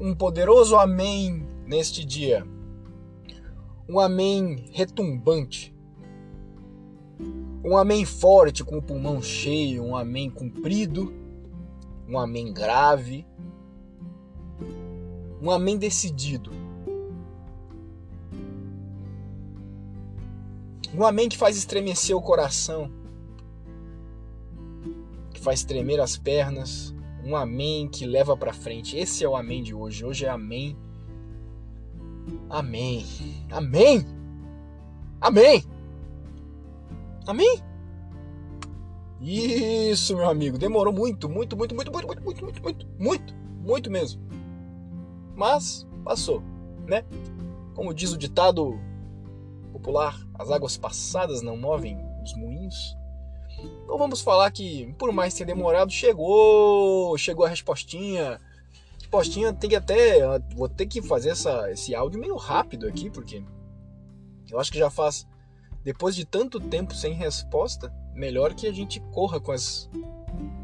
um poderoso amém neste dia. Um amém retumbante. Um amém forte com o pulmão cheio, um amém comprido, um amém grave, um amém decidido. Um amém que faz estremecer o coração, que faz tremer as pernas, um amém que leva para frente. Esse é o amém de hoje. Hoje é amém. Amém. Amém. Amém. Amém. Isso, meu amigo. Demorou muito, muito, muito, muito, muito, muito, muito, muito, muito, muito, muito mesmo. Mas passou, né? Como diz o ditado popular, as águas passadas não movem os moinhos. Então vamos falar que, por mais tenha demorado, chegou, chegou a respostinha. Respostinha tem que até, vou ter que fazer essa, esse áudio meio rápido aqui, porque eu acho que já faz, depois de tanto tempo sem resposta, melhor que a gente corra com as,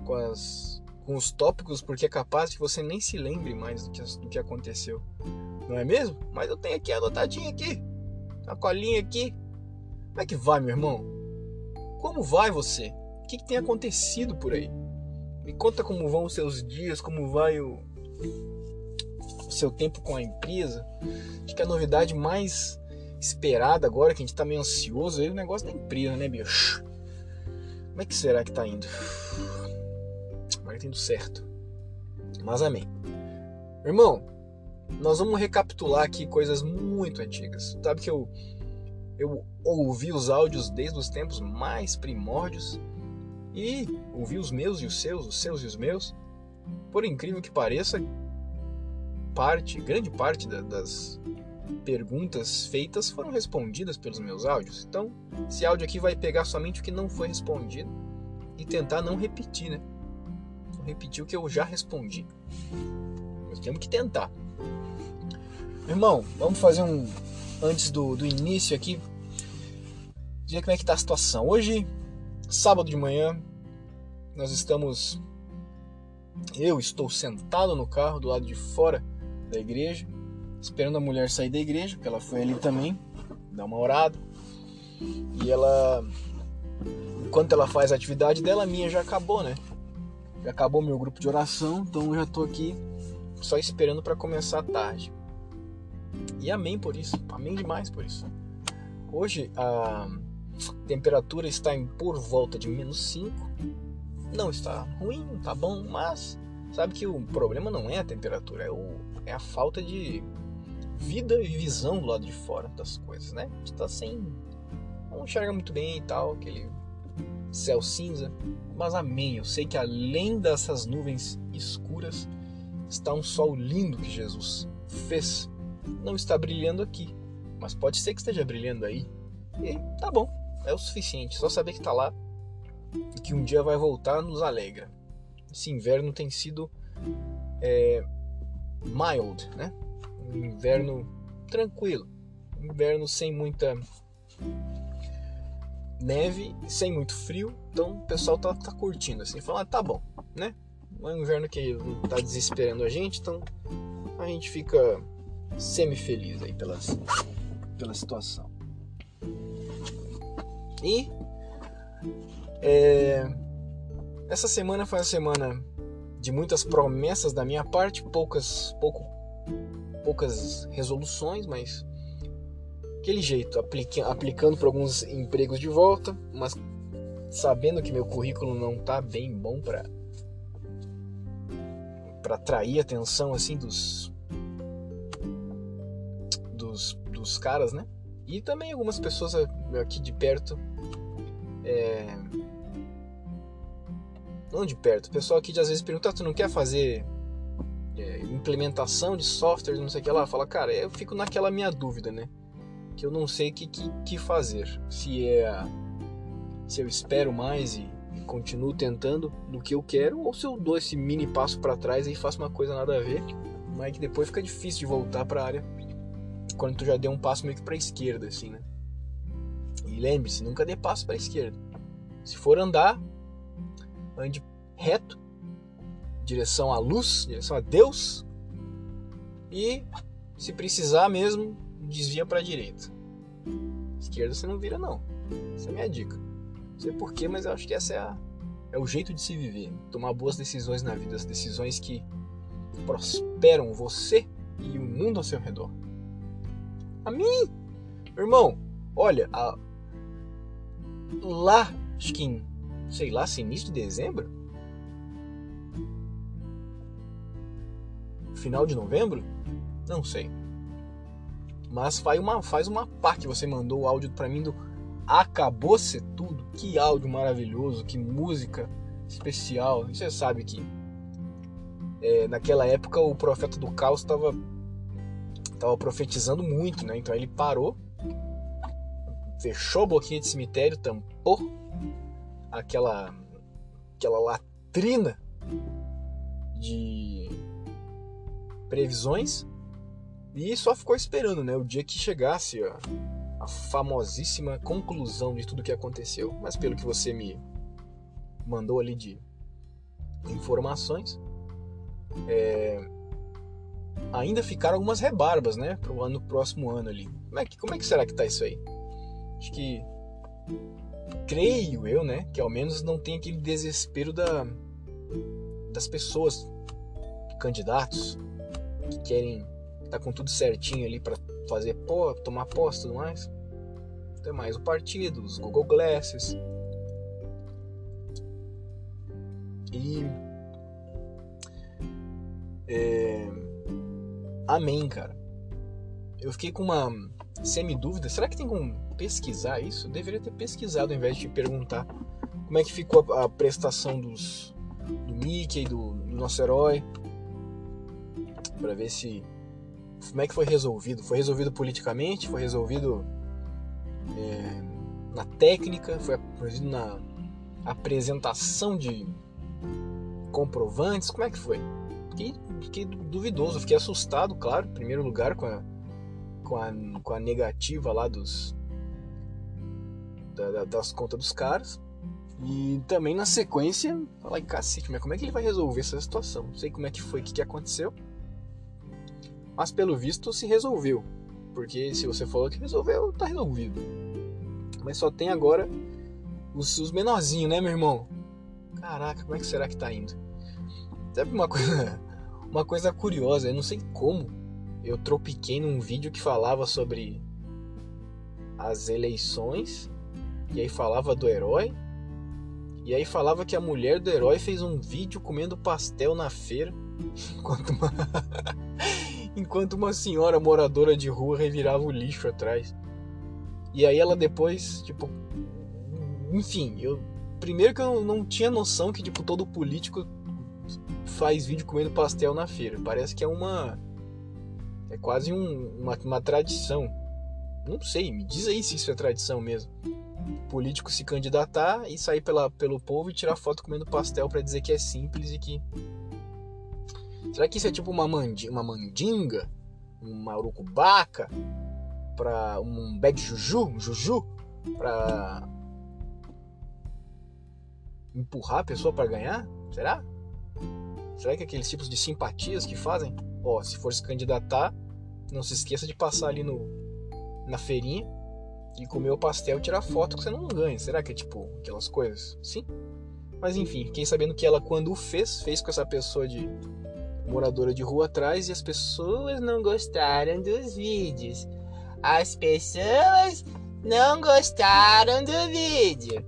com as, com os tópicos, porque é capaz que você nem se lembre mais do que, do que aconteceu, não é mesmo? Mas eu tenho aqui anotadinho aqui, a colinha aqui. Como é que vai, meu irmão? Como vai você? O que, que tem acontecido por aí? Me conta como vão os seus dias, como vai o, o seu tempo com a empresa. Acho que a novidade mais esperada agora, que a gente tá meio ansioso, é o negócio da empresa, né, bicho? Como é que será que tá indo? Vai tá indo certo. Mas amém. Irmão, nós vamos recapitular aqui coisas muito antigas. Sabe que eu eu ouvi os áudios desde os tempos mais primórdios e ouvi os meus e os seus, os seus e os meus. Por incrível que pareça, parte, grande parte das perguntas feitas foram respondidas pelos meus áudios. Então, esse áudio aqui vai pegar somente o que não foi respondido e tentar não repetir, né? Não repetir o que eu já respondi. Mas temos que tentar. Irmão, vamos fazer um antes do, do início aqui, dizer como é que está a situação. Hoje, sábado de manhã, nós estamos. Eu estou sentado no carro do lado de fora da igreja, esperando a mulher sair da igreja, porque ela foi ali também, dar uma orada. E ela. Enquanto ela faz a atividade dela, a minha já acabou, né? Já acabou meu grupo de oração, então eu já estou aqui só esperando para começar a tarde. E amém por isso, amém demais por isso. Hoje a temperatura está em por volta de menos 5. Não está ruim, está bom, mas sabe que o problema não é a temperatura, é, o, é a falta de vida e visão do lado de fora das coisas, né? A gente tá sem. não enxerga muito bem e tal, aquele céu cinza. Mas amém, eu sei que além dessas nuvens escuras está um sol lindo que Jesus fez não está brilhando aqui, mas pode ser que esteja brilhando aí. E tá bom, é o suficiente. Só saber que está lá e que um dia vai voltar nos alegra. Esse inverno tem sido é, mild, né? Um inverno tranquilo, um inverno sem muita neve, sem muito frio. Então o pessoal tá, tá curtindo assim, falando, ah, tá bom, né? É um inverno que não tá desesperando a gente, então a gente fica semi-feliz aí pelas, pela situação. E é, essa semana foi uma semana de muitas promessas da minha parte, poucas, pouco, poucas resoluções, mas aquele jeito, aplica, aplicando para alguns empregos de volta, mas sabendo que meu currículo não tá bem bom para para atrair atenção assim dos dos caras, né? E também algumas pessoas aqui de perto. É... Não de perto, o pessoal aqui de, às vezes pergunta: ah, tu não quer fazer é, implementação de software, não sei o que lá? Fala, cara, eu fico naquela minha dúvida, né? Que eu não sei o que, que, que, fazer. Se é. Se eu espero mais e, e continuo tentando do que eu quero, ou se eu dou esse mini passo para trás e faço uma coisa nada a ver, mas que depois fica difícil de voltar para a área quando tu já deu um passo meio que para esquerda, assim, né? E lembre-se, nunca dê passo para esquerda. Se for andar, ande reto, direção à luz, direção a Deus, E se precisar mesmo, desvia para a direita. Esquerda você não vira não. Essa é a minha dica. Não sei porquê, mas eu acho que essa é, a, é o jeito de se viver. Tomar boas decisões na vida, as decisões que prosperam você e o mundo ao seu redor. A mim, irmão, olha, a, lá, acho que em, sei lá, se início de dezembro, final de novembro, não sei. Mas faz uma, faz uma pá que você mandou o áudio para mim do Acabou Ser Tudo. Que áudio maravilhoso, que música especial. Você sabe que é, naquela época o profeta do caos estava tava profetizando muito, né? Então ele parou, fechou a boquinha de cemitério, tampou aquela aquela latrina de previsões e só ficou esperando, né, o dia que chegasse a, a famosíssima conclusão de tudo que aconteceu. Mas pelo que você me mandou ali de informações, é, ainda ficaram algumas rebarbas, né, para o ano próximo ano ali. Como é que como é que será que tá isso aí? Acho que creio eu, né, que ao menos não tem aquele desespero da das pessoas, candidatos que querem tá com tudo certinho ali para fazer pó, tomar posse e tudo mais. Tem mais o partido, os Google Glasses. E é... Amém, cara. Eu fiquei com uma semi-dúvida. Será que tem como pesquisar isso? Eu deveria ter pesquisado ao invés de perguntar como é que ficou a, a prestação dos, do Mickey, do, do nosso herói. para ver se como é que foi resolvido? Foi resolvido politicamente? Foi resolvido é, na técnica? Foi resolvido na apresentação de comprovantes? Como é que foi? Fiquei, fiquei duvidoso, fiquei assustado, claro, em primeiro lugar com a, com a, com a negativa lá dos da, das contas dos caras. E também na sequência, falar, cacete, mas como é que ele vai resolver essa situação? Não sei como é que foi, o que, que aconteceu. Mas pelo visto se resolveu. Porque se você falou que resolveu, tá resolvido. Mas só tem agora os, os menorzinhos, né, meu irmão? Caraca, como é que será que tá indo? Sabe uma coisa, uma coisa curiosa, eu não sei como eu tropiquei num vídeo que falava sobre as eleições, e aí falava do herói, e aí falava que a mulher do herói fez um vídeo comendo pastel na feira, enquanto uma enquanto uma senhora moradora de rua revirava o lixo atrás. E aí ela depois, tipo, enfim, eu primeiro que eu não tinha noção que tipo todo político faz vídeo comendo pastel na feira. Parece que é uma é quase um, uma, uma tradição. Não sei, me diz aí se isso é tradição mesmo. O político se candidatar e sair pela, pelo povo e tirar foto comendo pastel para dizer que é simples e que Será que isso é tipo uma, mandi uma mandinga? Uma urucubaca? Pra um bag juju? Um juju? Pra empurrar a pessoa para ganhar? Será? Será que aqueles tipos de simpatias que fazem? Ó, se for se candidatar, não se esqueça de passar ali no na feirinha e comer o pastel e tirar foto que você não ganha. Será que é tipo aquelas coisas? Sim. Mas enfim, fiquei sabendo que ela quando o fez, fez com essa pessoa de moradora de rua atrás e as pessoas não gostaram dos vídeos. As pessoas não gostaram do vídeo.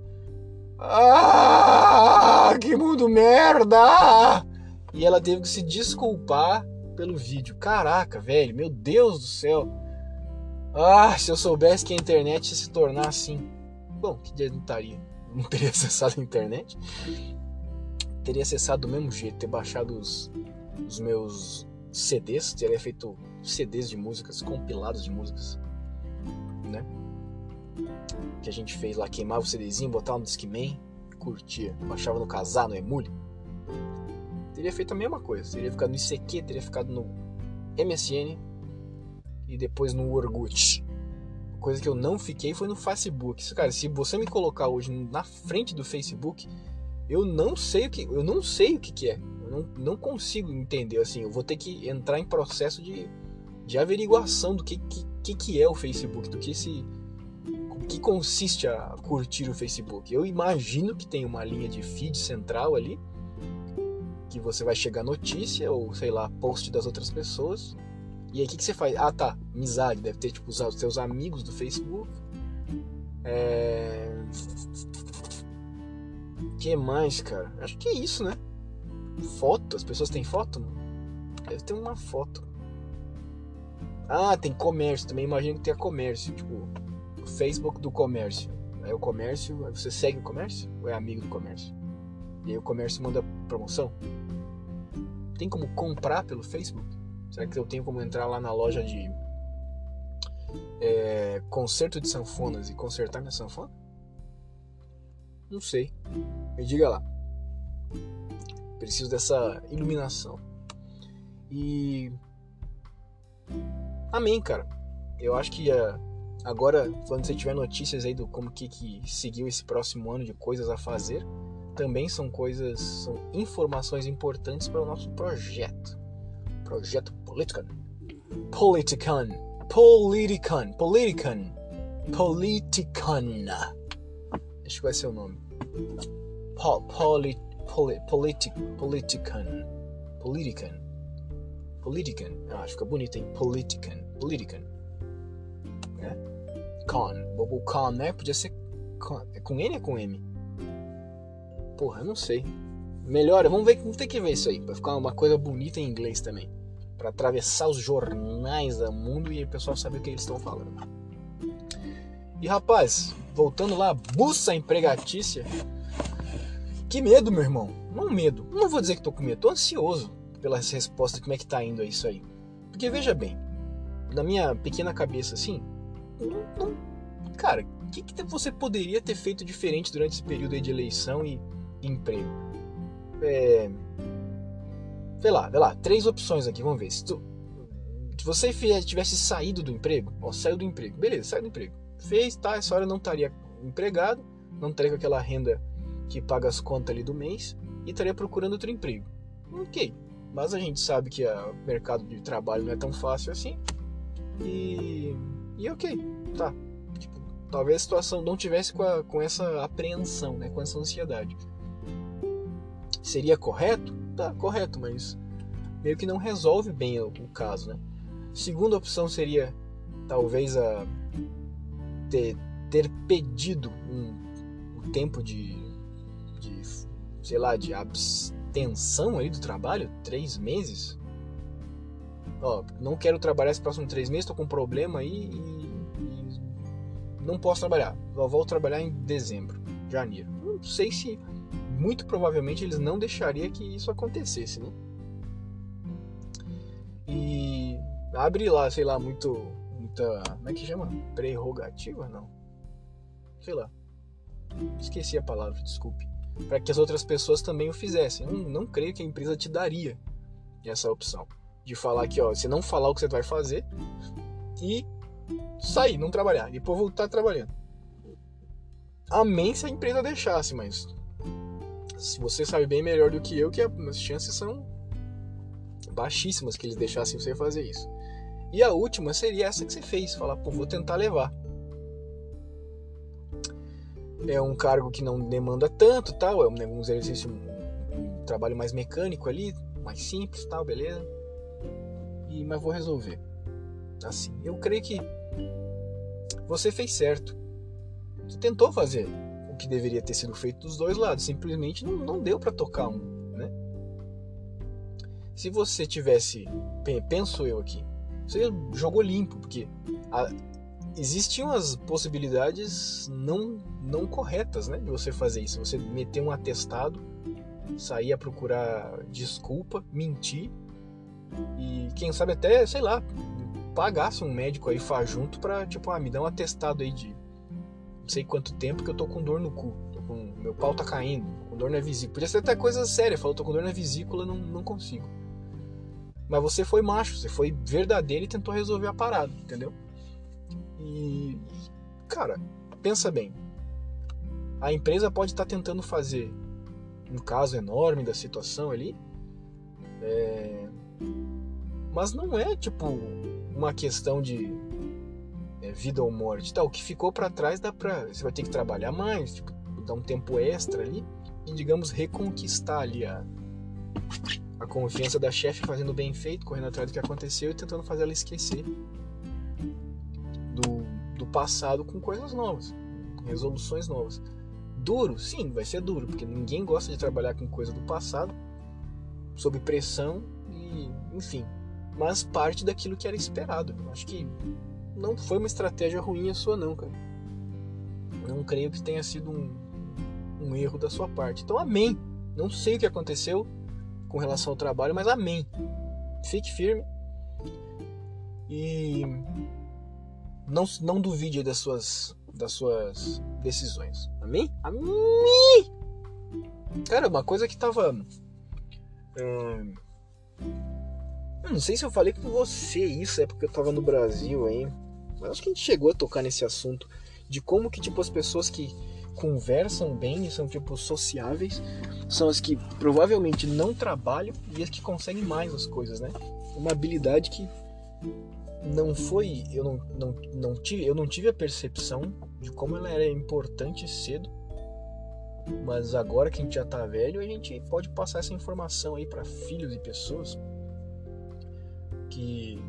Ah, que mundo merda! E ela teve que se desculpar pelo vídeo. Caraca, velho, meu Deus do céu. Ah, se eu soubesse que a internet ia se tornar assim. Bom, que dia não estaria? Não teria acessado a internet? Teria acessado do mesmo jeito, ter baixado os, os meus CDs, teria feito CDs de músicas, compilados de músicas, né? Que a gente fez lá, queimava o CDzinho, botava no Discman, curtia, baixava no Casar, no Emule. Teria feito a mesma coisa, teria ficado no ICQ, teria ficado no MSN e depois no Orkut. Coisa que eu não fiquei foi no Facebook. Cara, se você me colocar hoje na frente do Facebook, Eu não sei o que, eu não sei o que, que é. Eu não, não consigo entender assim. Eu vou ter que entrar em processo de, de averiguação do que, que, que é o Facebook, do que se que consiste a curtir o Facebook. Eu imagino que tem uma linha de feed central ali que você vai chegar notícia ou sei lá post das outras pessoas e aí o que, que você faz? Ah tá, amizade, deve ter tipo os seus amigos do Facebook. É... que mais, cara? Acho que é isso, né? Foto, as pessoas têm foto? Deve ter uma foto. Ah, tem comércio também, imagino que tenha comércio, tipo, o Facebook do comércio. Aí o comércio, você segue o comércio ou é amigo do comércio? E aí o comércio manda promoção? Tem como comprar pelo Facebook? Será que eu tenho como entrar lá na loja de é, concerto de sanfonas e consertar minha sanfona? Não sei. Me diga lá. Preciso dessa iluminação. E. Amém, cara. Eu acho que uh, agora, quando você tiver notícias aí do como que, que seguiu esse próximo ano de coisas a fazer, também são coisas, são informações importantes para o nosso projeto. Projeto Politican. Politican. Politican. Politican. Politican. Acho que vai ser o nome. Po, poli, poli, politic, politican. Politican. Politican. Ah, fica bonito, hein? Politican. Politican. É? Con. O con, né? Podia ser con. É com N ou com M? Porra, eu não sei. Melhor, vamos ver, vamos ter que ver isso aí. Vai ficar uma coisa bonita em inglês também para atravessar os jornais do mundo e o pessoal saber o que eles estão falando. E rapaz, voltando lá, buça empregatícia. Que medo, meu irmão. Não medo. Não vou dizer que tô com medo, tô ansioso pela resposta, como é que tá indo isso aí. Porque veja bem, na minha pequena cabeça assim, não, não, cara, o que, que, você poderia ter feito diferente durante esse período aí de eleição e emprego? É, Vê lá, vê lá, três opções aqui, vamos ver. Se, tu, se você tivesse saído do emprego, ó, saiu do emprego, beleza, saiu do emprego. Fez, tá, essa hora não estaria empregado, não estaria com aquela renda que paga as contas ali do mês e estaria procurando outro emprego. Ok, mas a gente sabe que o mercado de trabalho não é tão fácil assim. E, e ok, tá. Tipo, talvez a situação não tivesse com, a, com essa apreensão, né, com essa ansiedade. Seria correto? tá correto, mas meio que não resolve bem o, o caso, né? Segunda opção seria talvez a ter, ter pedido um, um tempo de, de, sei lá, de abstenção aí do trabalho, três meses. Ó, não quero trabalhar esses próximos três meses, tô com um problema aí e, e não posso trabalhar. Só vou trabalhar em dezembro, janeiro. Não sei se muito provavelmente eles não deixariam que isso acontecesse, né? E abre lá, sei lá, muito, muita, como é que chama? Prerrogativa, não? Sei lá. Esqueci a palavra, desculpe. Para que as outras pessoas também o fizessem. Não, não creio que a empresa te daria essa opção de falar que, ó, você não falar o que você vai fazer e sair, não trabalhar, e depois voltar trabalhando. Amém se a empresa deixasse, mas você sabe bem melhor do que eu que as chances são baixíssimas que eles deixassem você fazer isso. E a última seria essa que você fez, falar, pô, vou tentar levar. É um cargo que não demanda tanto, tal, é um, exercício, um, trabalho mais mecânico ali, mais simples, tal, beleza? E mas vou resolver. Assim, eu creio que você fez certo. Você tentou fazer que deveria ter sido feito dos dois lados. Simplesmente não, não deu para tocar um, né? Se você tivesse, penso eu aqui, você jogou limpo, porque a, existiam as possibilidades não não corretas, né, de você fazer isso. Você meter um atestado, sair a procurar desculpa, mentir e quem sabe até, sei lá, pagasse um médico aí junto para tipo, ah, me dá um atestado aí de sei quanto tempo que eu tô com dor no cu. Com, meu pau tá caindo, com dor na vesícula. Podia ser até coisa séria, falou, tô com dor na vesícula, não, não consigo. Mas você foi macho, você foi verdadeiro e tentou resolver a parada, entendeu? E, cara, pensa bem. A empresa pode estar tá tentando fazer um caso enorme da situação ali. É... Mas não é tipo uma questão de é, vida ou morte. Tá, o que ficou para trás dá pra. Você vai ter que trabalhar mais, tipo, dar um tempo extra ali e, digamos, reconquistar ali a, a confiança da chefe fazendo bem feito, correndo atrás do que aconteceu e tentando fazer ela esquecer do, do passado com coisas novas, resoluções novas. Duro? Sim, vai ser duro, porque ninguém gosta de trabalhar com coisa do passado, sob pressão e, enfim. Mas parte daquilo que era esperado. Acho que não foi uma estratégia ruim a sua, não, cara. Não creio que tenha sido um, um erro da sua parte. Então, amém. Não sei o que aconteceu com relação ao trabalho, mas amém. Fique firme. E não, não duvide das suas, das suas decisões. Amém? Amém! Cara, uma coisa que tava. Hum, eu não sei se eu falei com você isso, é porque eu tava no Brasil aí. Mas acho que a gente chegou a tocar nesse assunto de como que tipo as pessoas que conversam bem e são tipo sociáveis são as que provavelmente não trabalham e as que conseguem mais as coisas, né? Uma habilidade que não foi, eu não, não, não tive, eu não tive a percepção de como ela era importante cedo. Mas agora que a gente já tá velho, a gente pode passar essa informação aí para filhos e pessoas que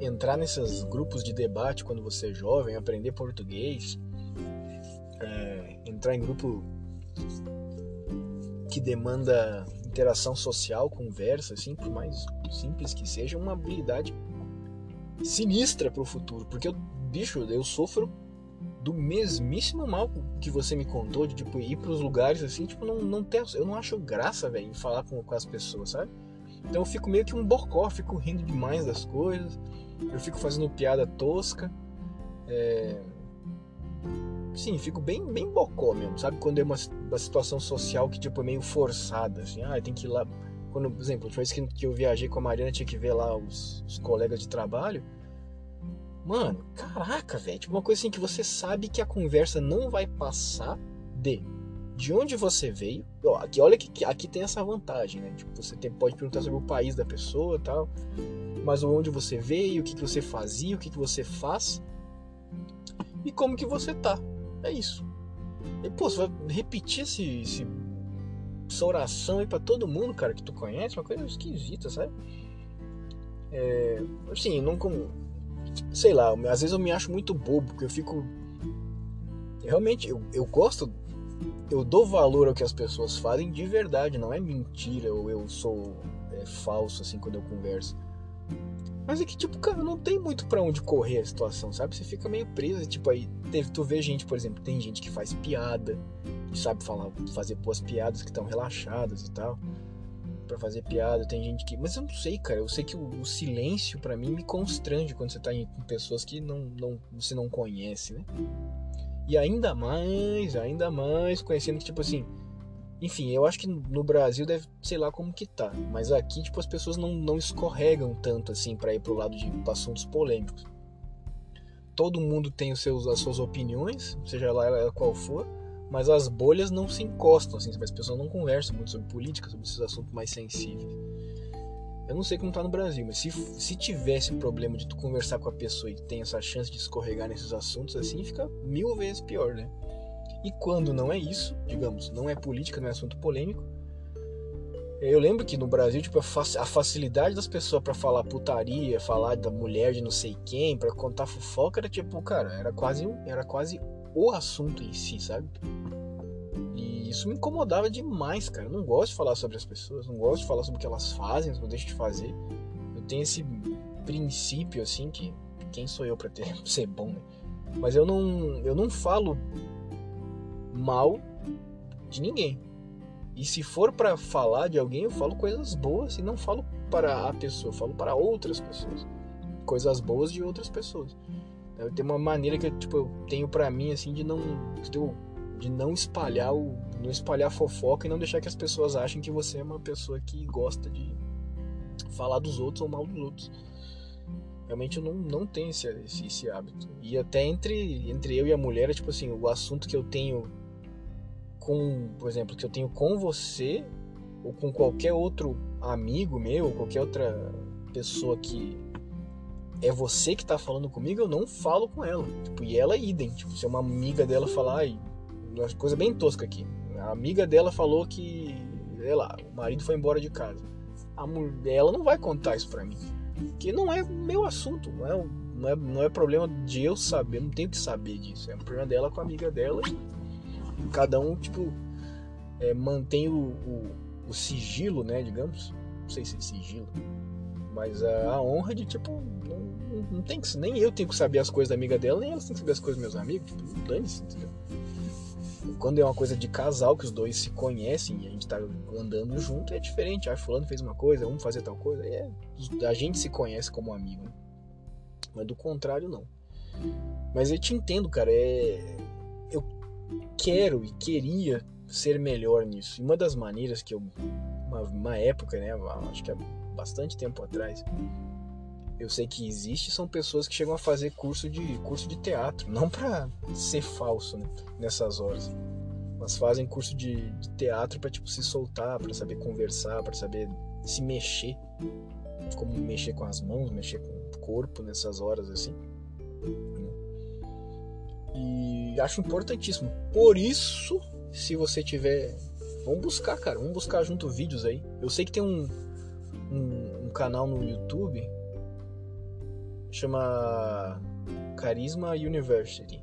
entrar nesses grupos de debate quando você é jovem, aprender português, é, entrar em grupo que demanda interação social, conversa, assim, por mais simples que seja, uma habilidade sinistra para o futuro, porque eu, bicho, eu sofro do mesmíssimo mal que você me contou de tipo ir para os lugares assim, tipo não não ter, eu não acho graça, velho, em falar com, com as pessoas, sabe? Então eu fico meio que um bocó, fico rindo demais das coisas, eu fico fazendo piada tosca, é... sim, fico bem bem bocó mesmo, sabe? Quando é uma, uma situação social que tipo é meio forçada, assim, ah, tem que ir lá quando, por exemplo, a última vez que eu viajei com a Mariana, tinha que ver lá os, os colegas de trabalho. Mano, caraca, velho. Tipo, uma coisa assim que você sabe que a conversa não vai passar de de onde você veio. Ó, aqui, olha que aqui tem essa vantagem, né? Tipo, você tem, pode perguntar sobre o país da pessoa tal. Mas onde você veio, o que, que você fazia, o que, que você faz. E como que você tá. É isso. E, pô, você vai repetir esse, esse essa oração aí pra todo mundo, cara, que tu conhece, uma coisa esquisita, sabe? É, assim, não como. Sei lá, às vezes eu me acho muito bobo, porque eu fico. Realmente, eu, eu gosto. Eu dou valor ao que as pessoas fazem de verdade, não é mentira ou eu sou é, falso, assim, quando eu converso. Mas é que, tipo, cara, não tem muito para onde correr a situação, sabe? Você fica meio preso, tipo, aí tu vê gente, por exemplo, tem gente que faz piada, que sabe falar, fazer boas piadas que estão relaxadas e tal. para fazer piada, tem gente que. Mas eu não sei, cara. Eu sei que o, o silêncio para mim me constrange quando você tá com pessoas que não, não, você não conhece, né? E ainda mais, ainda mais conhecendo que, tipo assim, enfim, eu acho que no Brasil deve, sei lá como que tá, mas aqui, tipo, as pessoas não, não escorregam tanto assim para ir pro lado de assuntos polêmicos. Todo mundo tem os seus, as suas opiniões, seja lá ela qual for, mas as bolhas não se encostam, assim, as pessoas não conversam muito sobre política, sobre esses assuntos mais sensíveis. Eu não sei como tá no Brasil, mas se, se tivesse problema de tu conversar com a pessoa e tem essa chance de escorregar nesses assuntos, assim, fica mil vezes pior, né? E quando não é isso, digamos, não é política, não é assunto polêmico, eu lembro que no Brasil, tipo, a facilidade das pessoas para falar putaria, falar da mulher de não sei quem, para contar fofoca, era tipo, cara, era quase, era quase o assunto em si, sabe? Isso me incomodava demais, cara. Eu não gosto de falar sobre as pessoas, não gosto de falar sobre o que elas fazem, não deixo de fazer. Eu tenho esse princípio, assim, que quem sou eu para ser bom, né? Mas eu não, eu não falo mal de ninguém. E se for para falar de alguém, eu falo coisas boas e não falo para a pessoa, falo para outras pessoas. Coisas boas de outras pessoas. Eu tenho uma maneira que tipo, eu tenho para mim assim de não de não espalhar o não espalhar fofoca e não deixar que as pessoas achem que você é uma pessoa que gosta de falar dos outros ou mal dos outros. Realmente eu não, não tenho esse, esse, esse hábito. E até entre, entre eu e a mulher, é tipo assim, o assunto que eu tenho com, por exemplo, que eu tenho com você ou com qualquer outro amigo meu, qualquer outra pessoa que é você que tá falando comigo, eu não falo com ela. Tipo, e ela idem. Tipo, se uma amiga dela falar, uma coisa bem tosca aqui. A amiga dela falou que, sei lá, o marido foi embora de casa. A mulher, ela não vai contar isso pra mim. Que não é meu assunto, não é, não é, não é problema de eu saber, não tenho que saber disso. É um problema dela com a amiga dela. E cada um, tipo, é, mantém o, o, o sigilo, né, digamos. Não sei se é sigilo mas a, a honra de, tipo, não, não, tem que. Nem eu tenho que saber as coisas da amiga dela, nem ela tem que saber as coisas dos meus amigos. Tipo, dane-se, entendeu? Quando é uma coisa de casal, que os dois se conhecem e a gente tá andando junto, é diferente. Ah, fulano fez uma coisa, vamos fazer tal coisa. É, a gente se conhece como amigo. Né? Mas do contrário, não. Mas eu te entendo, cara. É... Eu quero e queria ser melhor nisso. E uma das maneiras que eu. Uma, uma época, né? Acho que é bastante tempo atrás, eu sei que existe são pessoas que chegam a fazer curso de curso de teatro, não para ser falso né, nessas horas, mas fazem curso de, de teatro para tipo se soltar, para saber conversar, para saber se mexer, como mexer com as mãos, mexer com o corpo nessas horas assim. E acho importantíssimo. Por isso, se você tiver, vamos buscar, cara, vamos buscar junto vídeos aí. Eu sei que tem um um, um canal no YouTube chama Carisma University.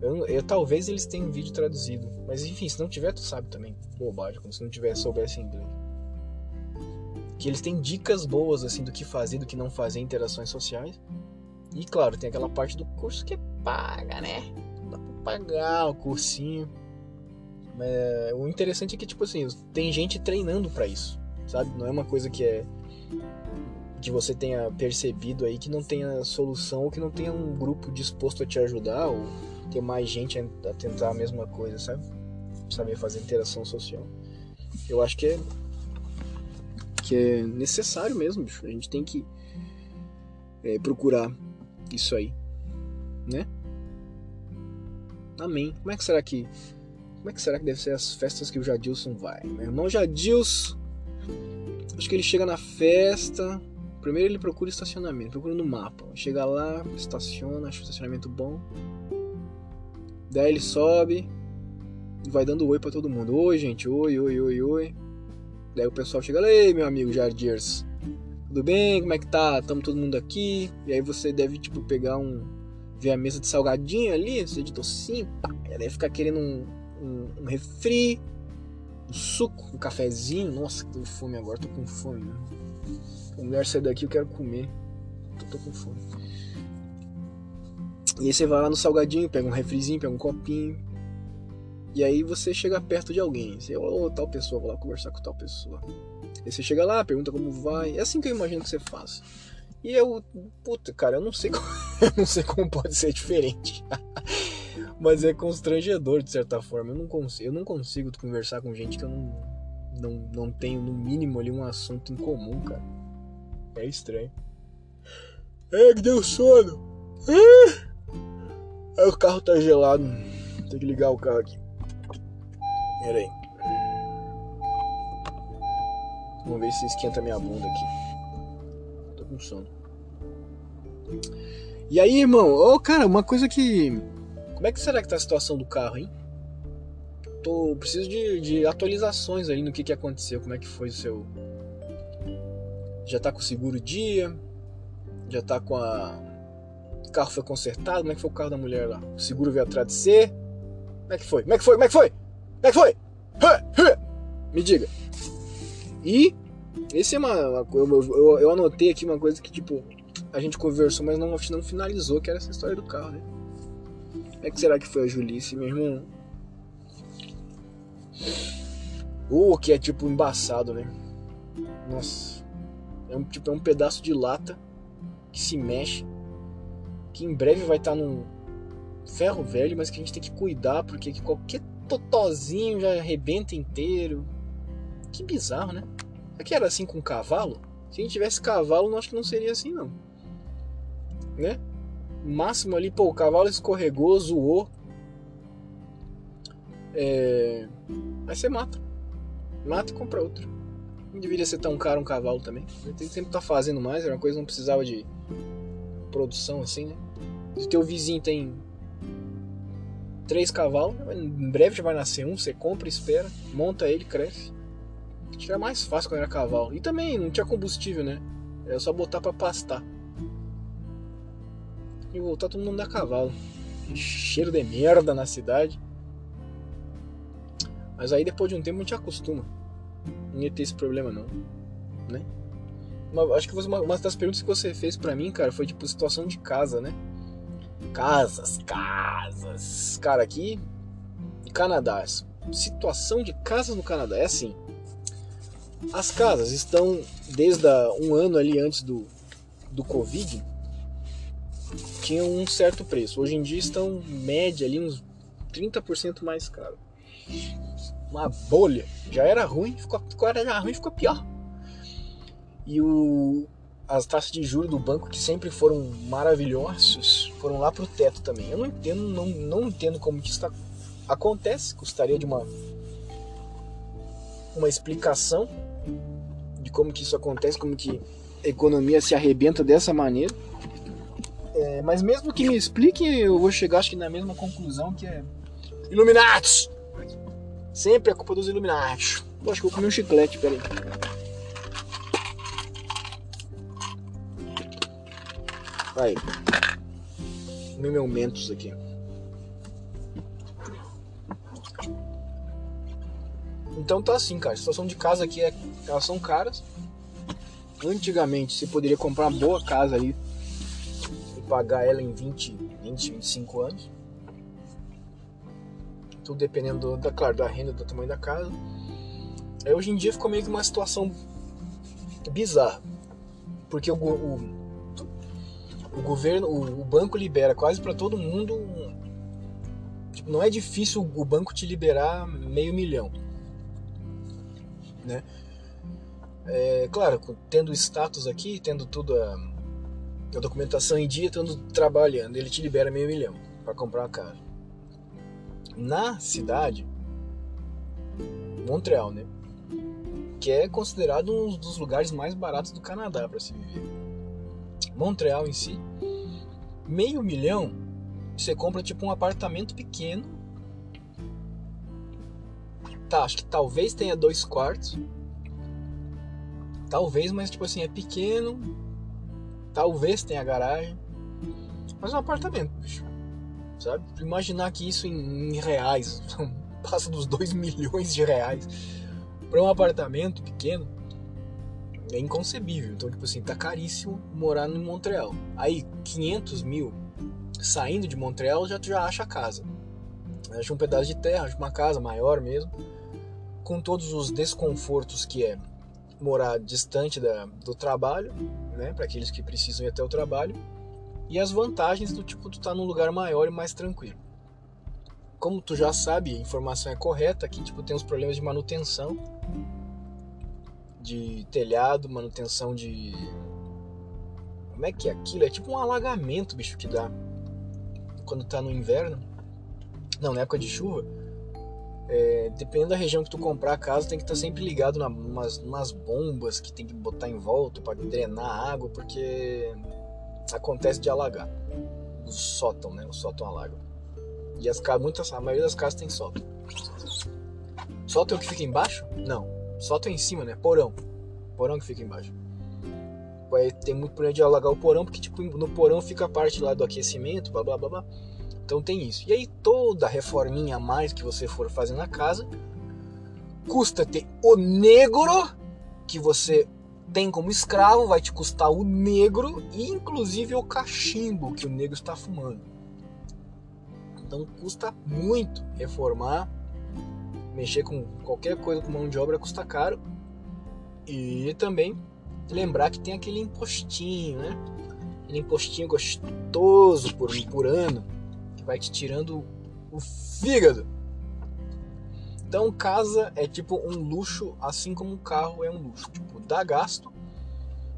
Eu, eu, talvez eles tenham vídeo traduzido, mas enfim, se não tiver, tu sabe também. Bobagem, como se não tiver soubesse inglês. Que eles têm dicas boas assim do que fazer, do que não fazer, interações sociais. E claro, tem aquela parte do curso que é paga, né? Dá pra pagar o cursinho. Mas, o interessante é que, tipo assim, tem gente treinando para isso sabe? Não é uma coisa que é que você tenha percebido aí que não tenha solução ou que não tenha um grupo disposto a te ajudar ou ter mais gente a tentar a mesma coisa, sabe? Saber fazer interação social. Eu acho que é que é necessário mesmo, bicho. A gente tem que é, procurar isso aí, né? Amém. Como é que será que como é que será que deve ser as festas que o Jadilson vai? Meu irmão Jadilson Acho que ele chega na festa. Primeiro ele procura estacionamento, procura no mapa. Chega lá, estaciona, acha o estacionamento bom. Daí ele sobe vai dando oi para todo mundo. Oi, gente, oi, oi, oi, oi. Daí o pessoal chega lá, ei, meu amigo Jardiers. Tudo bem? Como é que tá? Tamo todo mundo aqui. E aí você deve, tipo, pegar um. ver a mesa de salgadinho ali, você de docinho, pá. E aí deve ficar querendo um, um, um refri um suco, um cafezinho. Nossa, que fome agora, tô com fome, né? A mulher sai daqui, eu quero comer. Tô, tô com fome. E aí você vai lá no salgadinho, pega um refrizinho, pega um copinho. E aí você chega perto de alguém. Você, ô, oh, tal pessoa, vou lá conversar com tal pessoa. Aí você chega lá, pergunta como vai. É assim que eu imagino que você faça. E eu, puta, cara, eu não sei como, eu não sei como pode ser diferente. Mas é constrangedor de certa forma. Eu não consigo, eu não consigo conversar com gente que eu não, não, não tenho, no mínimo, ali um assunto em comum, cara. É estranho. É que deu sono. O carro tá gelado. Tem que ligar o carro aqui. Pera aí. Vamos ver se esquenta minha bunda aqui. Tô com sono. E aí, irmão? Ô, oh, cara, uma coisa que como é que será que tá a situação do carro, hein? Tô, preciso de, de atualizações aí no que, que aconteceu, como é que foi o seu. Já tá com o seguro dia? Já tá com a. O carro foi consertado? Como é que foi o carro da mulher lá? O seguro veio atrás de você? Como é que foi? Como é que foi? Como é que foi? Como é que foi? Me diga. E esse é uma. uma eu, eu, eu, anotei aqui uma coisa que, tipo, a gente conversou, mas não, não finalizou, que era essa história do carro, né? é que será que foi a Julice, meu irmão? Uh, que é tipo embaçado, né? Nossa. É um, tipo, é um pedaço de lata que se mexe. Que em breve vai estar tá num ferro velho, mas que a gente tem que cuidar, porque qualquer totozinho já arrebenta inteiro. Que bizarro, né? Aqui era assim com cavalo? Se a gente tivesse cavalo, não acho que não seria assim, não. Né? máximo ali, pô, o cavalo escorregou, zoou. É... Aí você mata. Mata e compra outro. Não deveria ser tão caro um cavalo também. Tem que sempre estar tá fazendo mais, era uma coisa que não precisava de produção assim, né? Se teu vizinho tem três cavalos, em breve já vai nascer um, você compra, espera, monta ele, cresce. Era mais fácil quando era cavalo. E também não tinha combustível, né? Era só botar para pastar. E voltar todo mundo a cavalo. Cheiro de merda na cidade. Mas aí depois de um tempo a gente acostuma. Não ia ter esse problema não. Né? Uma, acho que uma, uma das perguntas que você fez para mim, cara, foi tipo situação de casa, né? Casas, casas. Cara, aqui no Canadá, situação de casas no Canadá é assim. As casas estão desde um ano ali antes do, do Covid tinham um certo preço. Hoje em dia estão média ali uns 30% mais caro. Uma bolha. Já era ruim, ficou, agora já ruim, ficou pior. E o, as taxas de juros do banco que sempre foram maravilhosos foram lá pro teto também. Eu não entendo, não, não entendo como que isso tá, acontece. Gostaria de uma uma explicação de como que isso acontece, como que a economia se arrebenta dessa maneira. É, mas mesmo que me explique, eu vou chegar acho que na mesma conclusão que é Illuminati! Sempre é culpa dos Illuminati. Eu acho que eu comi um chiclete, peraí. Aí. Comi meu Mentos aqui. Então tá assim, cara. A situação de casa aqui é. Elas são caras. Antigamente você poderia comprar uma boa casa ali e pagar ela em 20, 20, 25 anos. Tudo dependendo da, claro, da renda, do tamanho da casa. Aí hoje em dia ficou meio que uma situação bizarra. Porque o, o, o governo, o, o banco libera quase para todo mundo. Tipo, não é difícil o banco te liberar meio milhão né? É, claro, tendo status aqui, tendo tudo a, a documentação em dia, estando trabalhando, ele te libera meio milhão para comprar uma casa. Na cidade, Montreal, né? Que é considerado um dos lugares mais baratos do Canadá para se viver. Montreal em si, meio milhão, você compra tipo um apartamento pequeno Tá, acho que talvez tenha dois quartos. Talvez, mas tipo assim, é pequeno. Talvez tenha garagem. Mas é um apartamento, bicho. Sabe? Imaginar que isso em, em reais passa dos 2 milhões de reais para um apartamento pequeno é inconcebível. Então, tipo assim, tá caríssimo morar em Montreal. Aí, 500 mil saindo de Montreal, já tu já acha casa. Acha um pedaço de terra, acha uma casa maior mesmo com todos os desconfortos que é morar distante da, do trabalho, né, para aqueles que precisam ir até o trabalho, e as vantagens do tipo tu estar tá num lugar maior e mais tranquilo. Como tu já sabe, a informação é correta, aqui tipo tem os problemas de manutenção de telhado, manutenção de como é que é aquilo? É tipo um alagamento, bicho, que dá quando tá no inverno. Não, na época de chuva é, dependendo da região que tu comprar a casa, tem que estar tá sempre ligado na, umas, bombas que tem que botar em volta para drenar a água, porque acontece de alagar. O sótão, né? O sótão alaga. E as muitas, a maioria das casas tem sótão. Sótão que fica embaixo? Não. Sótão é em cima, né? Porão. Porão que fica embaixo. Ter muito problema de alagar o porão, porque tipo, no porão fica a parte lá do aquecimento, blá blá blá blá. Então tem isso. E aí toda reforminha a mais que você for fazer na casa custa ter o negro que você tem como escravo, vai te custar o negro e inclusive o cachimbo que o negro está fumando. Então custa muito reformar, mexer com qualquer coisa com mão de obra custa caro. E também lembrar que tem aquele impostinho, né? Aquele impostinho gostoso por, por ano vai te tirando o fígado. Então, casa é tipo um luxo, assim como um carro é um luxo. Tipo, dá gasto,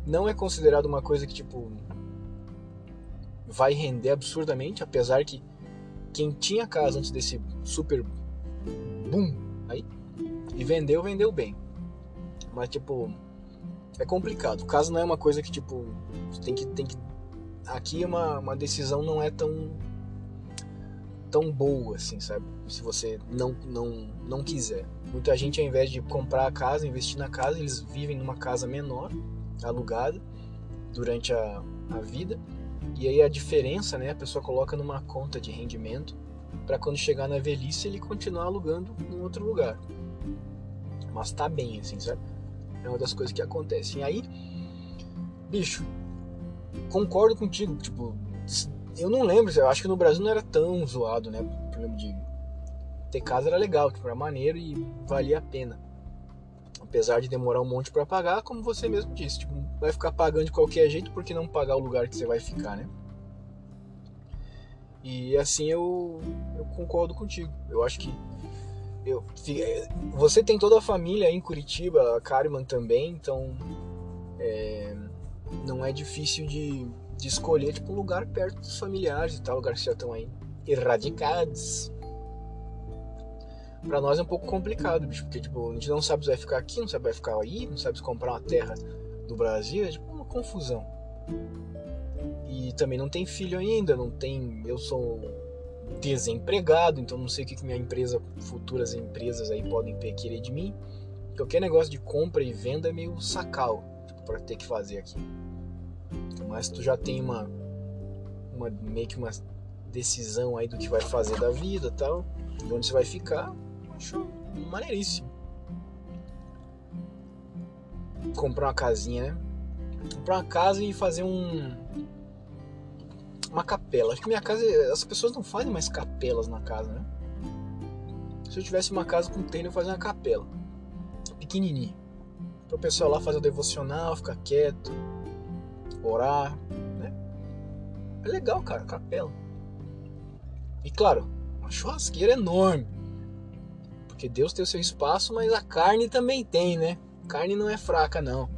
não é considerado uma coisa que, tipo, vai render absurdamente, apesar que quem tinha casa antes desse super Bum! Aí. E vendeu, vendeu bem. Mas, tipo, é complicado. O caso não é uma coisa que, tipo, tem que. Tem que aqui uma, uma decisão não é tão. tão boa, assim, sabe? Se você não, não, não quiser. Muita gente, ao invés de comprar a casa, investir na casa, eles vivem numa casa menor, alugada, durante a, a vida. E aí a diferença, né, a pessoa coloca numa conta de rendimento para quando chegar na velhice ele continuar alugando em outro lugar. Mas tá bem, assim, sabe? É uma das coisas que acontecem. Aí, bicho, concordo contigo, tipo, eu não lembro, eu acho que no Brasil não era tão zoado, né? Problema de ter casa era legal, tipo, era maneiro e valia a pena. Apesar de demorar um monte para pagar, como você mesmo disse, tipo, vai ficar pagando de qualquer jeito porque não pagar o lugar que você vai ficar, né? E assim eu, eu concordo contigo. Eu acho que eu, você tem toda a família em Curitiba, a Kariman também, então é, não é difícil de, de escolher tipo, um lugar perto dos familiares e tal, lugar que já estão aí erradicados. Pra nós é um pouco complicado, bicho, porque tipo, a gente não sabe se vai ficar aqui, não sabe se vai ficar aí, não sabe se comprar uma terra do Brasil, é tipo uma confusão. E também não tem filho ainda, não tem. Eu sou desempregado, então não sei o que, que minha empresa, futuras empresas aí podem querer de mim. Qualquer negócio de compra e venda é meio sacal tipo, para ter que fazer aqui. Mas tu já tem uma, uma meio que uma decisão aí do que vai fazer da vida, tal, de onde você vai ficar, acho maneiríssimo. Comprar uma casinha, né? Comprar uma casa e fazer um uma capela. Acho que minha casa, as pessoas não fazem mais capelas na casa, né? Se eu tivesse uma casa com telha, eu fazia uma capela. Pequenininha. Para o pessoal lá fazer o devocional, ficar quieto, orar, né? É legal, cara, capela. E claro, uma churrasqueira enorme. Porque Deus tem o seu espaço, mas a carne também tem, né? carne não é fraca, não.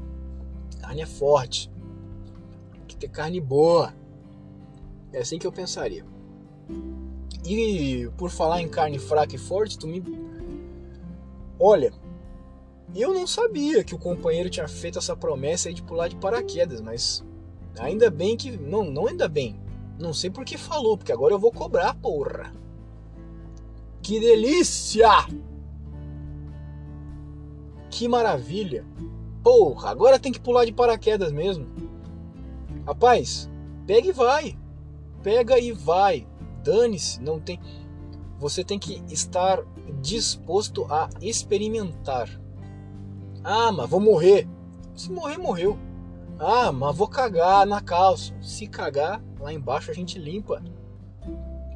carne é forte. Tem que ter carne boa. É assim que eu pensaria. E por falar em carne fraca e forte, tu me. Olha, eu não sabia que o companheiro tinha feito essa promessa aí de pular de paraquedas, mas ainda bem que. Não, não ainda bem. Não sei por que falou, porque agora eu vou cobrar, porra. Que delícia! Que maravilha! Porra, agora tem que pular de paraquedas mesmo. Rapaz, pega e vai pega e vai. Dane-se, não tem. Você tem que estar disposto a experimentar. Ah, mas vou morrer. Se morrer, morreu. Ah, mas vou cagar na calça. Se cagar, lá embaixo a gente limpa.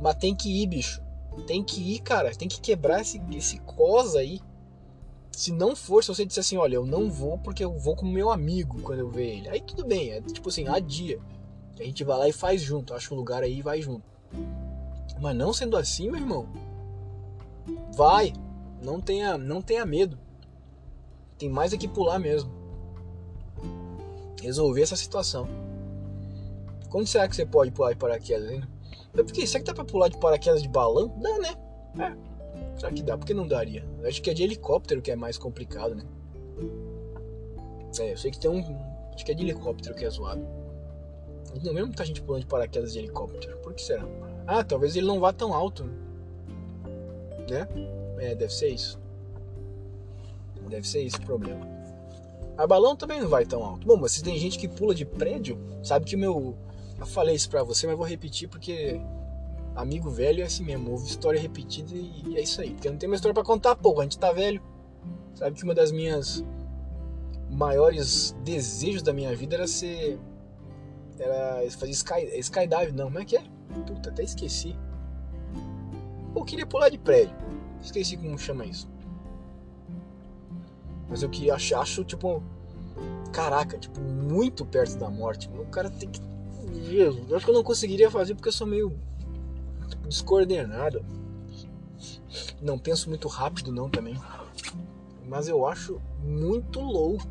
Mas tem que ir, bicho. Tem que ir, cara. Tem que quebrar esse, esse cosa aí. Se não for, se você disser assim, olha, eu não vou porque eu vou com meu amigo quando eu ver ele. Aí tudo bem, é tipo assim, a dia. A gente vai lá e faz junto, acha um lugar aí e vai junto. Mas não sendo assim, meu irmão, vai, não tenha, não tenha medo. Tem mais é que pular mesmo. Resolver essa situação. Quando será que você pode pular de paraquedas, hein? Porque será que dá pra pular de paraquedas de balão? Dá, né? É. Será que dá? Por que não daria? acho que é de helicóptero que é mais complicado, né? É, eu sei que tem um. Acho que é de helicóptero que é zoado. Não mesmo muita gente pulando de paraquedas de helicóptero. Por que será? Ah, talvez ele não vá tão alto. Né? É, deve ser isso. Deve ser esse o problema. A balão também não vai tão alto. Bom, mas se tem gente que pula de prédio, sabe que meu. Eu falei isso pra você, mas vou repetir porque amigo velho é assim mesmo, ouve história repetida e é isso aí. Porque não tenho uma história para contar, pô, a gente tá velho. Sabe que uma das minhas maiores desejos da minha vida era ser era fazer sky, skydive, não, como é que é? Puta, até esqueci. Eu queria pular de prédio. Esqueci como chama isso. Mas eu que acho, acho, tipo, caraca, tipo, muito perto da morte. O cara tem que. Jesus, eu acho que eu não conseguiria fazer porque eu sou meio descoordenado. Não penso muito rápido, não, também. Mas eu acho muito louco.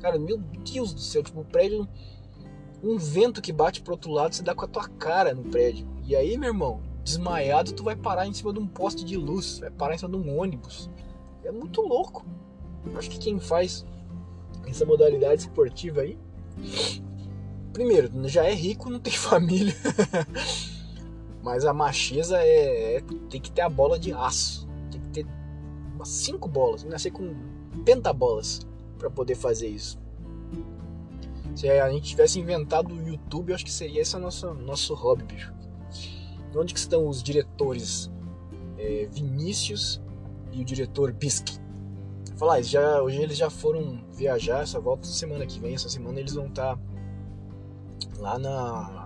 Cara, meu Deus do céu, tipo, o prédio um vento que bate pro outro lado, você dá com a tua cara no prédio. E aí, meu irmão, desmaiado, tu vai parar em cima de um poste de luz, vai parar em cima de um ônibus. É muito louco. Acho que quem faz essa modalidade esportiva aí, primeiro, já é rico, não tem família. Mas a macheza é, é, tem que ter a bola de aço. Tem que ter umas cinco bolas, nascer com pentabolas para poder fazer isso. Se a gente tivesse inventado o YouTube, eu acho que seria esse o nosso, nosso hobby, bicho. Onde que estão os diretores é, Vinícius e o diretor Bisque? Falar, já, hoje eles já foram viajar, só volta semana que vem. Essa semana eles vão estar tá lá na.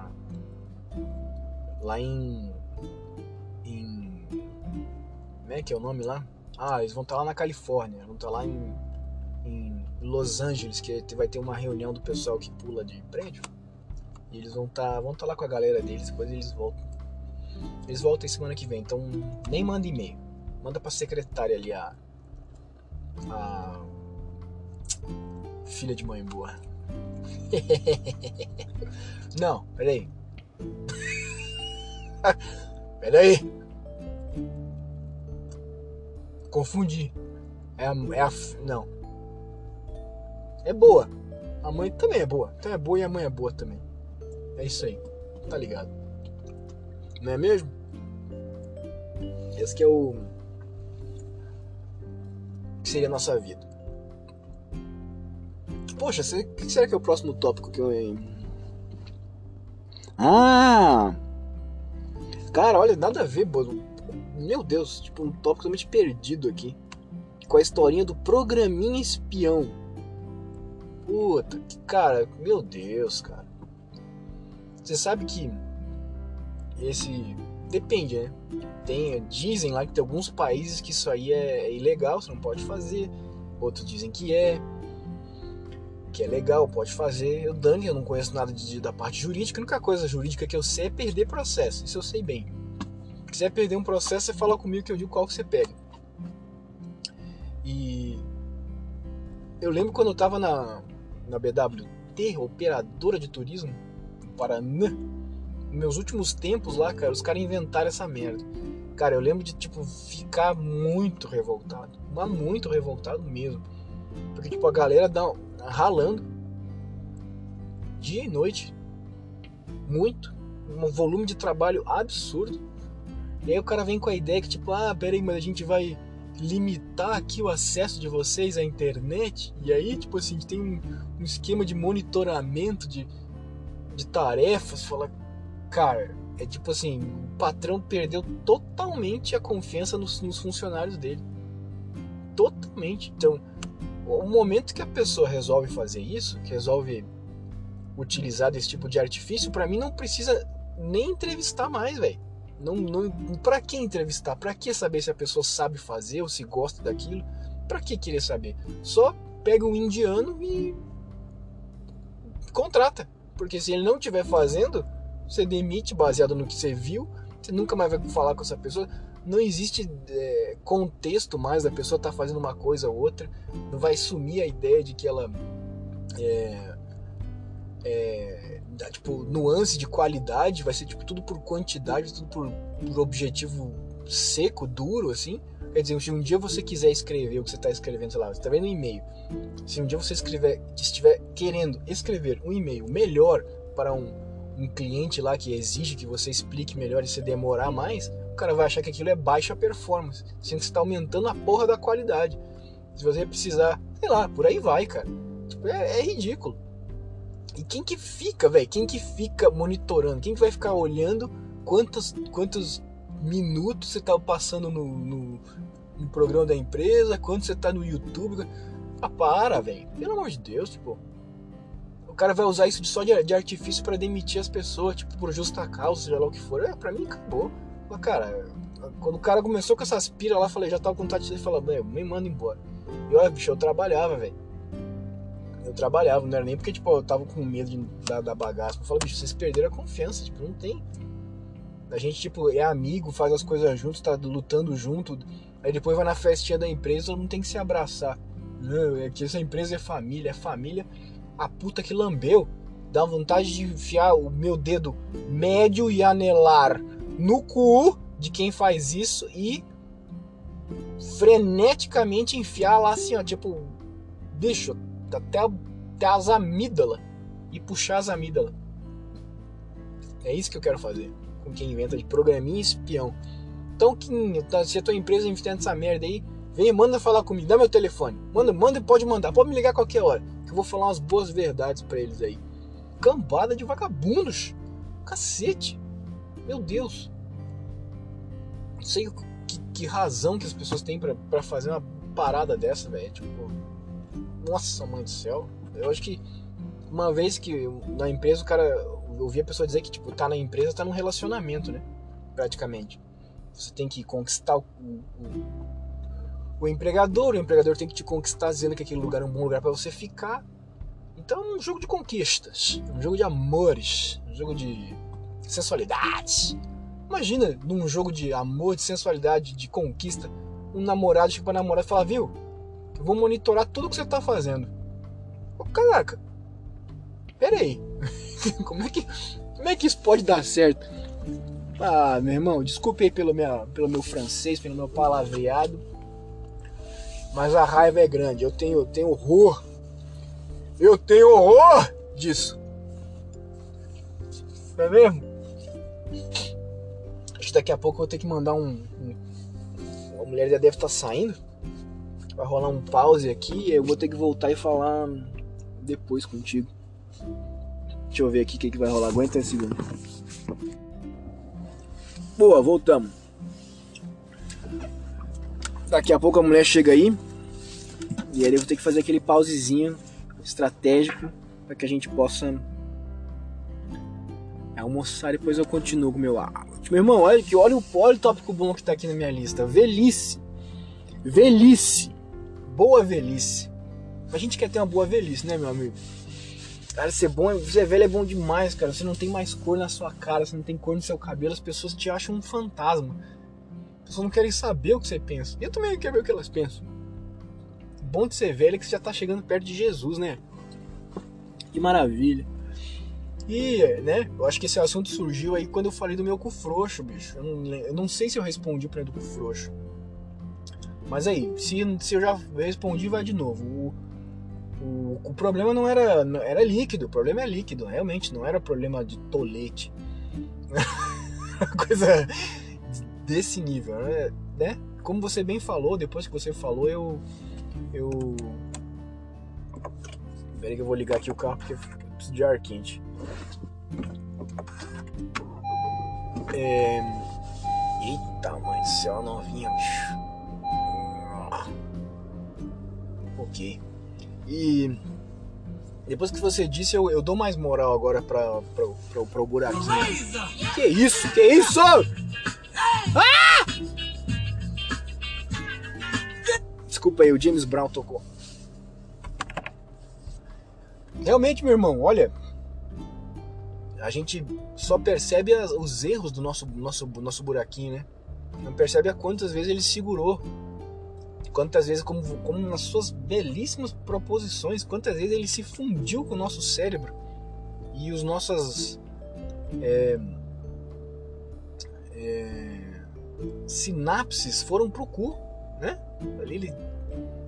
Lá em. em. Como é que é o nome lá? Ah, eles vão estar tá lá na Califórnia, vão estar tá lá em, em Los Angeles, que vai ter uma reunião do pessoal que pula de prédio. E eles vão estar vão tá lá com a galera deles, depois eles voltam. Eles voltam semana que vem, então nem manda e-mail. Manda pra secretária ali a. A. Filha de mãe boa. Não, peraí. peraí. Confundi. É a, é a. Não. É boa. A mãe também é boa. Então é boa e a mãe é boa também. É isso aí. Tá ligado? Não é mesmo? Esse que é o. que seria a nossa vida. Poxa, o que será que é o próximo tópico que eu. Ah! Cara, olha, nada a ver, Meu Deus, tipo, um tópico totalmente perdido aqui. Com a historinha do programinha espião. Puta, que cara, meu Deus, cara. Você sabe que esse depende, né? Tem, dizem lá que tem alguns países que isso aí é, é ilegal, você não pode fazer. Outros dizem que é, que é legal, pode fazer. Eu, Dani, eu não conheço nada de, da parte jurídica. A única coisa jurídica que eu sei é perder processo. Isso eu sei bem. Se quiser perder um processo, você fala comigo que eu digo qual que você pega. E eu lembro quando eu tava na, na BWT, operadora de turismo, Paraná, meus últimos tempos lá, cara, os caras inventaram essa merda. Cara, eu lembro de, tipo, ficar muito revoltado. Mas muito revoltado mesmo. Porque, tipo, a galera dá, ralando dia e noite. Muito. Um volume de trabalho absurdo. E aí o cara vem com a ideia que, tipo, ah, peraí, mas a gente vai limitar aqui o acesso de vocês à internet. E aí, tipo assim, tem um, um esquema de monitoramento de, de tarefas. Fala, cara, é tipo assim, o patrão perdeu totalmente a confiança nos, nos funcionários dele. Totalmente. Então, o momento que a pessoa resolve fazer isso, que resolve utilizar desse tipo de artifício, para mim não precisa nem entrevistar mais, velho. Não, não, pra que entrevistar? Pra que saber se a pessoa sabe fazer ou se gosta daquilo? Pra que querer saber? Só pega um indiano e contrata. Porque se ele não estiver fazendo, você demite baseado no que você viu, você nunca mais vai falar com essa pessoa. Não existe é, contexto mais da pessoa estar tá fazendo uma coisa ou outra. Não vai sumir a ideia de que ela é, é, tipo, nuance de qualidade, vai ser tipo tudo por quantidade, tudo por, por objetivo seco, duro, assim. Quer dizer, se um dia você quiser escrever o que você está escrevendo, sei lá, você está vendo um e-mail. Se um dia você escrever, estiver querendo escrever um e-mail melhor para um, um cliente lá que exige que você explique melhor e se demorar mais, o cara vai achar que aquilo é baixa performance, sendo que você está aumentando a porra da qualidade. Se você precisar, sei lá, por aí vai, cara. Tipo, é, é ridículo. E quem que fica, velho? Quem que fica monitorando? Quem que vai ficar olhando quantos, quantos minutos você tá passando no, no, no programa da empresa? Quanto você tá no YouTube? Ah, para, velho. Pelo amor de Deus, tipo o cara vai usar isso de só de, de artifício para demitir as pessoas, tipo, por justa causa, seja lá o que for. É, pra mim acabou. Mas, cara, quando o cara começou com essas piras lá, falei, já tava com vontade de falar, me manda embora. E olha, bicho, eu trabalhava, velho. Eu trabalhava, não era nem porque, tipo, eu tava com medo de, da, da bagaça. Eu falei, bicho, vocês perderam a confiança, tipo, não tem. A gente, tipo, é amigo, faz as coisas juntos, tá lutando junto. Aí depois vai na festinha da empresa, mundo tem que se abraçar. Não, é que essa empresa é família, é família a puta que lambeu, dá vontade de enfiar o meu dedo médio e anelar no cu de quem faz isso e freneticamente enfiar lá assim, ó, tipo, bicho, até, até as amígdalas e puxar as amígdalas. É isso que eu quero fazer com quem inventa de programinha espião. Então, quem, tá, se a tua empresa inventa essa merda aí, vem manda falar comigo, dá meu telefone. Manda, manda, pode mandar, pode me ligar a qualquer hora, que eu vou falar umas boas verdades para eles aí. Cambada de vagabundos. Cacete. Meu Deus. Não sei que, que razão que as pessoas têm para fazer uma parada dessa, velho. Tipo, nossa, mãe do céu. Eu acho que uma vez que na empresa o cara. Eu ouvi a pessoa dizer que, tipo, tá na empresa, tá num relacionamento, né? Praticamente. Você tem que conquistar o, o, o empregador, o empregador tem que te conquistar dizendo que aquele lugar é um bom lugar para você ficar. Então é um jogo de conquistas, um jogo de amores, um jogo de sensualidade. Imagina num jogo de amor, de sensualidade, de conquista, um namorado chega pra namorada e fala, viu? Eu vou monitorar tudo que você tá fazendo. Ô, caraca, pera aí. como, é que, como é que isso pode dar certo? Ah, meu irmão, desculpe aí pelo, minha, pelo meu francês, pelo meu palavreado. Mas a raiva é grande. Eu tenho, eu tenho horror. Eu tenho horror disso. Não é mesmo? Acho que daqui a pouco eu vou ter que mandar um. um a mulher já deve estar tá saindo. Vai rolar um pause aqui e eu vou ter que voltar e falar depois contigo. Deixa eu ver aqui o que, que vai rolar. Aguenta um segundo. Boa, voltamos. Daqui a pouco a mulher chega aí. E aí eu vou ter que fazer aquele pausezinho estratégico para que a gente possa almoçar e depois eu continuo com meu áudio. Meu irmão, olha que olha o politópico bom que tá aqui na minha lista. Velhice. Velhice. Boa velhice. A gente quer ter uma boa velhice, né, meu amigo? Cara, ser bom, ser velho é bom demais, cara. Você não tem mais cor na sua cara, você não tem cor no seu cabelo, as pessoas te acham um fantasma. As pessoas não querem saber o que você pensa. Eu também quero ver o que elas pensam. Bom de ser velho é que você já tá chegando perto de Jesus, né? Que maravilha. E, né, eu acho que esse assunto surgiu aí quando eu falei do meu cu frouxo, bicho. Eu não, eu não sei se eu respondi pra do cu frouxo. Mas aí, se, se eu já respondi, vai de novo. O, o, o problema não era, era líquido, o problema é líquido, realmente, não era problema de tolete. Coisa desse nível, né? né? Como você bem falou, depois que você falou, eu. Eu. Peraí que eu vou ligar aqui o carro porque de ar quente. É... Eita, mãe do céu, novinha, bicho. Ok. E depois que você disse, eu, eu dou mais moral agora pra, pra, pra, pra o buraquinho. Que isso? Que isso? Ah! Desculpa aí, o James Brown tocou. Realmente, meu irmão, olha, a gente só percebe as, os erros do nosso, nosso, nosso buraquinho, né? Não percebe a quantas vezes ele segurou quantas vezes, como, como nas suas belíssimas proposições, quantas vezes ele se fundiu com o nosso cérebro e os nossas é, é, sinapses foram pro cu, né? Ali ele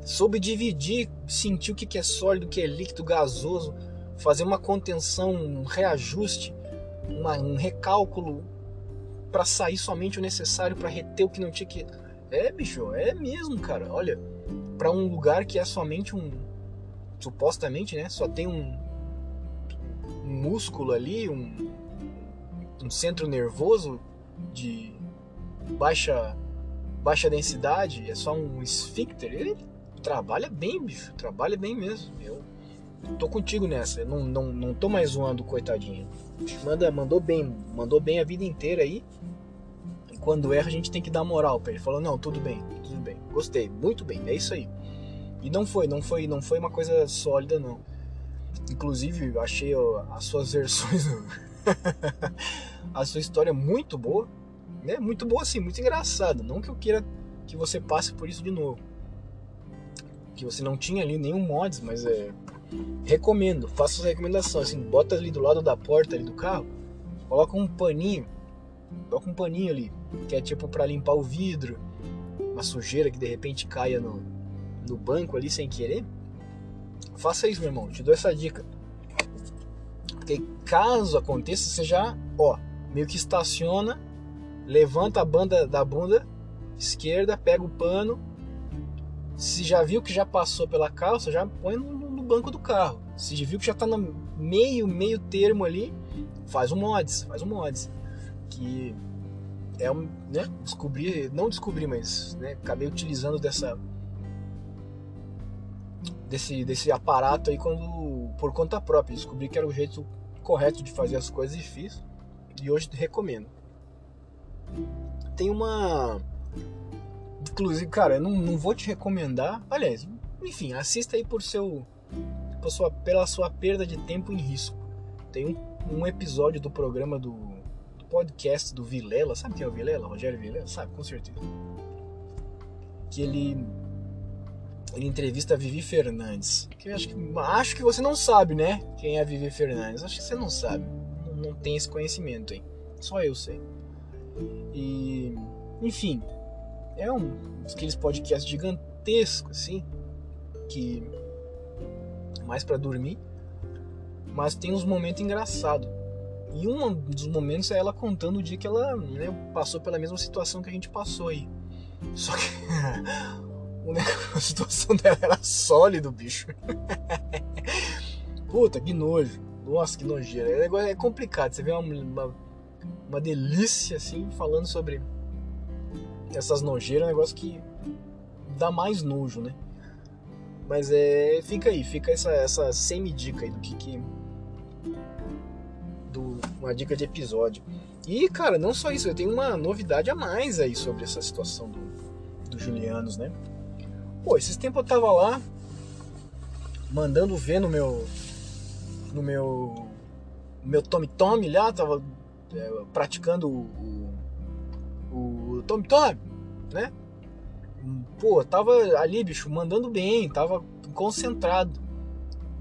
soube dividir, sentir o que é sólido, o que é líquido, gasoso, fazer uma contenção, um reajuste, uma, um recálculo para sair somente o necessário para reter o que não tinha que é, bicho, é mesmo, cara. Olha, para um lugar que é somente um. Supostamente, né? Só tem um, um músculo ali, um, um centro nervoso de baixa, baixa densidade, é só um esfíncter. Ele trabalha bem, bicho. Trabalha bem mesmo. Eu tô contigo nessa. Eu não, não, não tô mais zoando, coitadinho. Manda, mandou bem, mandou bem a vida inteira aí quando erra a gente tem que dar moral para ele. Falou, não, tudo bem, tudo bem, gostei, muito bem, é isso aí. E não foi, não foi, não foi uma coisa sólida não. Inclusive, achei as suas versões, a sua história muito boa, né? Muito boa assim, muito engraçada. Não que eu queira que você passe por isso de novo. Que você não tinha ali nenhum mods, mas é recomendo, faça essa recomendação assim, bota ali do lado da porta ali do carro, coloca um paninho Coloca um paninho ali, que é tipo para limpar o vidro, uma sujeira que de repente caia no, no banco ali sem querer. Faça isso, meu irmão. Te dou essa dica. Porque caso aconteça, você já, ó, meio que estaciona, levanta a banda da bunda esquerda, pega o pano. Se já viu que já passou pela calça, já põe no, no banco do carro. Se viu que já tá no meio, meio termo ali, faz um mods, faz um mods. Que é um, né, descobri, não descobri, mas né, acabei utilizando dessa desse, desse aparato aí quando por conta própria. Descobri que era o jeito correto de fazer as coisas e fiz. E hoje recomendo. Tem uma. Inclusive, cara, eu não, não vou te recomendar. Aliás, enfim, assista aí por seu. Por sua, pela sua perda de tempo em risco. Tem um, um episódio do programa do, do podcast do Vilela. Sabe quem é o Vilela? Rogério Vilela? Sabe, com certeza. Que ele ele entrevista a Vivi Fernandes. Que acho, que, acho que você não sabe, né? Quem é a Vivi Fernandes. Acho que você não sabe. Não, não tem esse conhecimento, hein? Só eu sei. E. Enfim. É um aqueles podcasts gigantescos, assim. Que. Mais para dormir. Mas tem uns momentos engraçados. E um dos momentos é ela contando o dia que ela né, passou pela mesma situação que a gente passou aí. Só que a situação dela era sólido, bicho. Puta, que nojo. Nossa, que nojeira. É, é complicado. Você vê uma, uma, uma delícia assim, falando sobre essas nojeiras, é um negócio que dá mais nojo, né? Mas é. Fica aí, fica essa, essa semi-dica aí do que. que do, uma dica de episódio. E, cara, não só isso, eu tenho uma novidade a mais aí sobre essa situação do, do Julianos, né? Pô, esses tempos eu tava lá mandando ver no meu no meu meu Tommy Tommy lá, tava praticando o, o, o Tommy Tommy, né? Pô, tava ali, bicho, mandando bem, tava concentrado.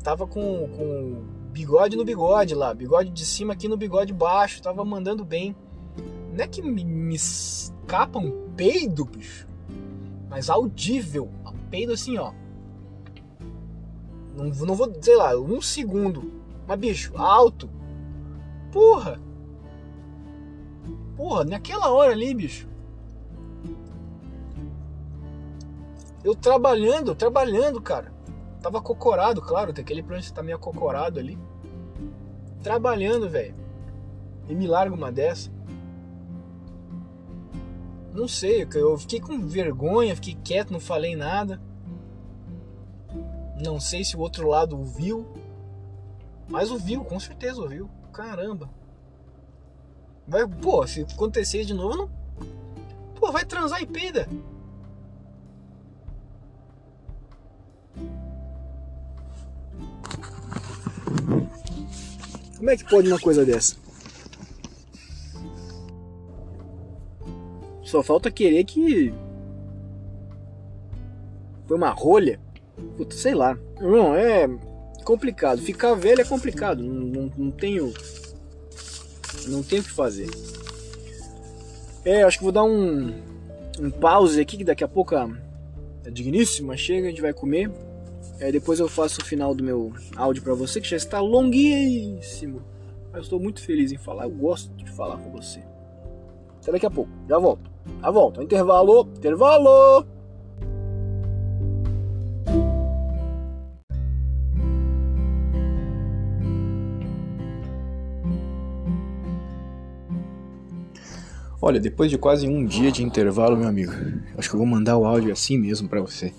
Tava com, com bigode no bigode lá, bigode de cima aqui no bigode baixo, tava mandando bem. Não é que me, me escapa um peido, bicho, mas audível, peido assim, ó. Não, não vou, sei lá, um segundo. Mas, bicho, alto. Porra. Porra, naquela hora ali, bicho. Eu trabalhando, trabalhando, cara. Tava cocorado, claro, tem aquele plano que tá meio acocorado ali. Trabalhando, velho. E me larga uma dessa. Não sei, eu fiquei com vergonha, fiquei quieto, não falei nada. Não sei se o outro lado ouviu. Mas ouviu, com certeza ouviu. Caramba. Vai, pô, se acontecer de novo, não. Pô, vai transar e peida. Como é que pode uma coisa dessa? Só falta querer que. Foi uma rolha. Puta, sei lá. Irmão, é complicado. Ficar velho é complicado. Não, não, não tenho. Não tenho o que fazer. É, acho que vou dar um, um pause aqui, que daqui a pouco a, a digníssima chega, a gente vai comer. É, depois eu faço o final do meu áudio para você, que já está longuíssimo. Mas estou muito feliz em falar, eu gosto de falar com você. Até daqui a pouco, já volto. Já volto, intervalo, intervalo! Olha, depois de quase um dia de intervalo, meu amigo, acho que eu vou mandar o áudio assim mesmo para você.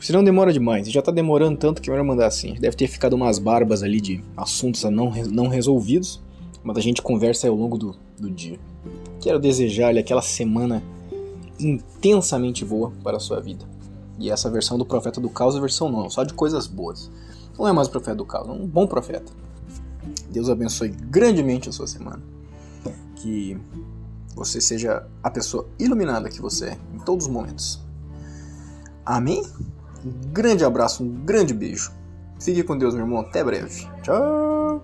Senão demora demais, já tá demorando tanto que é melhor mandar assim. Deve ter ficado umas barbas ali de assuntos não, não resolvidos, mas a gente conversa ao longo do, do dia. Quero desejar-lhe aquela semana intensamente boa para a sua vida. E essa versão do Profeta do Caos é versão não, só de coisas boas. Não é mais o Profeta do Caos, é um bom profeta. Deus abençoe grandemente a sua semana. Que você seja a pessoa iluminada que você é em todos os momentos. Amém? Um grande abraço, um grande beijo. Fique com Deus, meu irmão. Até breve. Tchau!